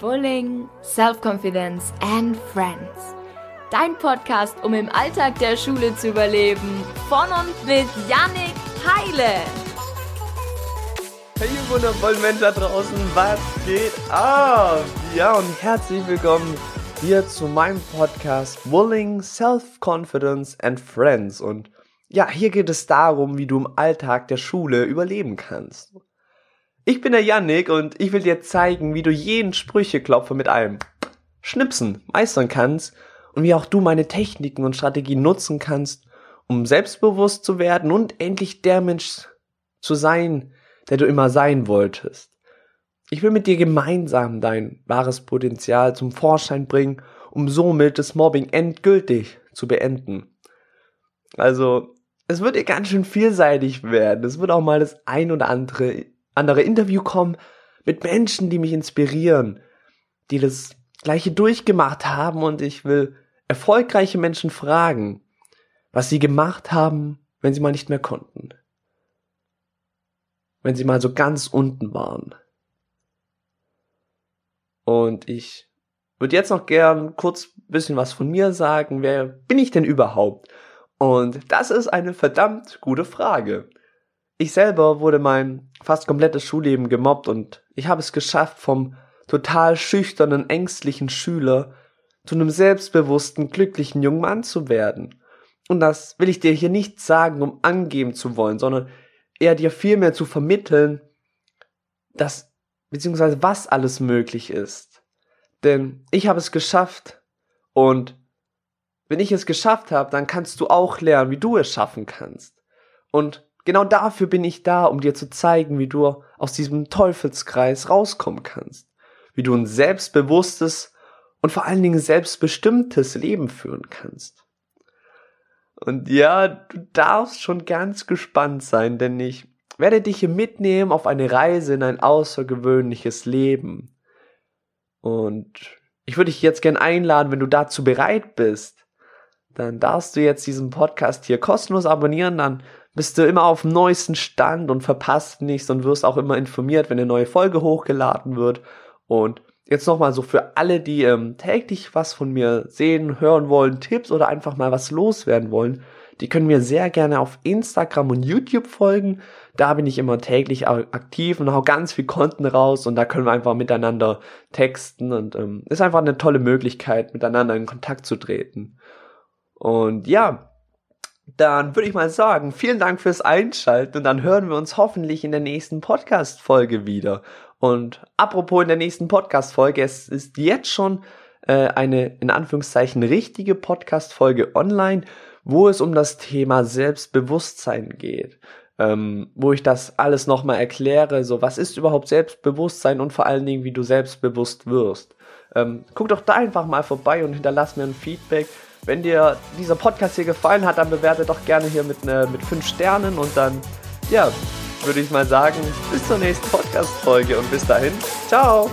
Bullying, Self-Confidence and Friends. Dein Podcast, um im Alltag der Schule zu überleben. Von und mit Yannick Heile. Hey, ihr wundervollen Menschen da draußen, was geht ab? Ja, und herzlich willkommen hier zu meinem Podcast Bullying, Self-Confidence and Friends. Und ja, hier geht es darum, wie du im Alltag der Schule überleben kannst. Ich bin der Yannick und ich will dir zeigen, wie du jeden Sprücheklopfer mit einem Schnipsen meistern kannst und wie auch du meine Techniken und Strategien nutzen kannst, um selbstbewusst zu werden und endlich der Mensch zu sein, der du immer sein wolltest. Ich will mit dir gemeinsam dein wahres Potenzial zum Vorschein bringen, um somit das Mobbing endgültig zu beenden. Also, es wird dir ganz schön vielseitig werden. Es wird auch mal das ein oder andere andere Interview kommen mit Menschen, die mich inspirieren, die das gleiche durchgemacht haben und ich will erfolgreiche Menschen fragen, was sie gemacht haben, wenn sie mal nicht mehr konnten. Wenn sie mal so ganz unten waren. Und ich würde jetzt noch gern kurz bisschen was von mir sagen. Wer bin ich denn überhaupt? Und das ist eine verdammt gute Frage. Ich selber wurde mein fast komplettes Schulleben gemobbt und ich habe es geschafft, vom total schüchternen, ängstlichen Schüler zu einem selbstbewussten, glücklichen jungen Mann zu werden. Und das will ich dir hier nicht sagen, um angeben zu wollen, sondern eher dir vielmehr zu vermitteln, dass, beziehungsweise was alles möglich ist. Denn ich habe es geschafft und wenn ich es geschafft habe, dann kannst du auch lernen, wie du es schaffen kannst. Und Genau dafür bin ich da, um dir zu zeigen, wie du aus diesem Teufelskreis rauskommen kannst. Wie du ein selbstbewusstes und vor allen Dingen selbstbestimmtes Leben führen kannst. Und ja, du darfst schon ganz gespannt sein, denn ich werde dich hier mitnehmen auf eine Reise in ein außergewöhnliches Leben. Und ich würde dich jetzt gern einladen, wenn du dazu bereit bist, dann darfst du jetzt diesen Podcast hier kostenlos abonnieren, dann bist du immer auf dem neuesten Stand und verpasst nichts und wirst auch immer informiert, wenn eine neue Folge hochgeladen wird. Und jetzt nochmal so für alle, die ähm, täglich was von mir sehen, hören wollen, Tipps oder einfach mal was loswerden wollen, die können mir sehr gerne auf Instagram und YouTube folgen. Da bin ich immer täglich aktiv und hau ganz viel Konten raus und da können wir einfach miteinander texten und ähm, ist einfach eine tolle Möglichkeit, miteinander in Kontakt zu treten. Und ja, dann würde ich mal sagen, vielen Dank fürs Einschalten und dann hören wir uns hoffentlich in der nächsten Podcast-Folge wieder. Und apropos in der nächsten Podcast-Folge, es ist jetzt schon äh, eine in Anführungszeichen richtige Podcast-Folge online, wo es um das Thema Selbstbewusstsein geht. Ähm, wo ich das alles nochmal erkläre, so was ist überhaupt Selbstbewusstsein und vor allen Dingen, wie du selbstbewusst wirst. Ähm, guck doch da einfach mal vorbei und hinterlass mir ein Feedback wenn dir dieser Podcast hier gefallen hat, dann bewerte doch gerne hier mit, ne, mit 5 Sternen und dann, ja, würde ich mal sagen, bis zur nächsten Podcast-Folge und bis dahin, ciao!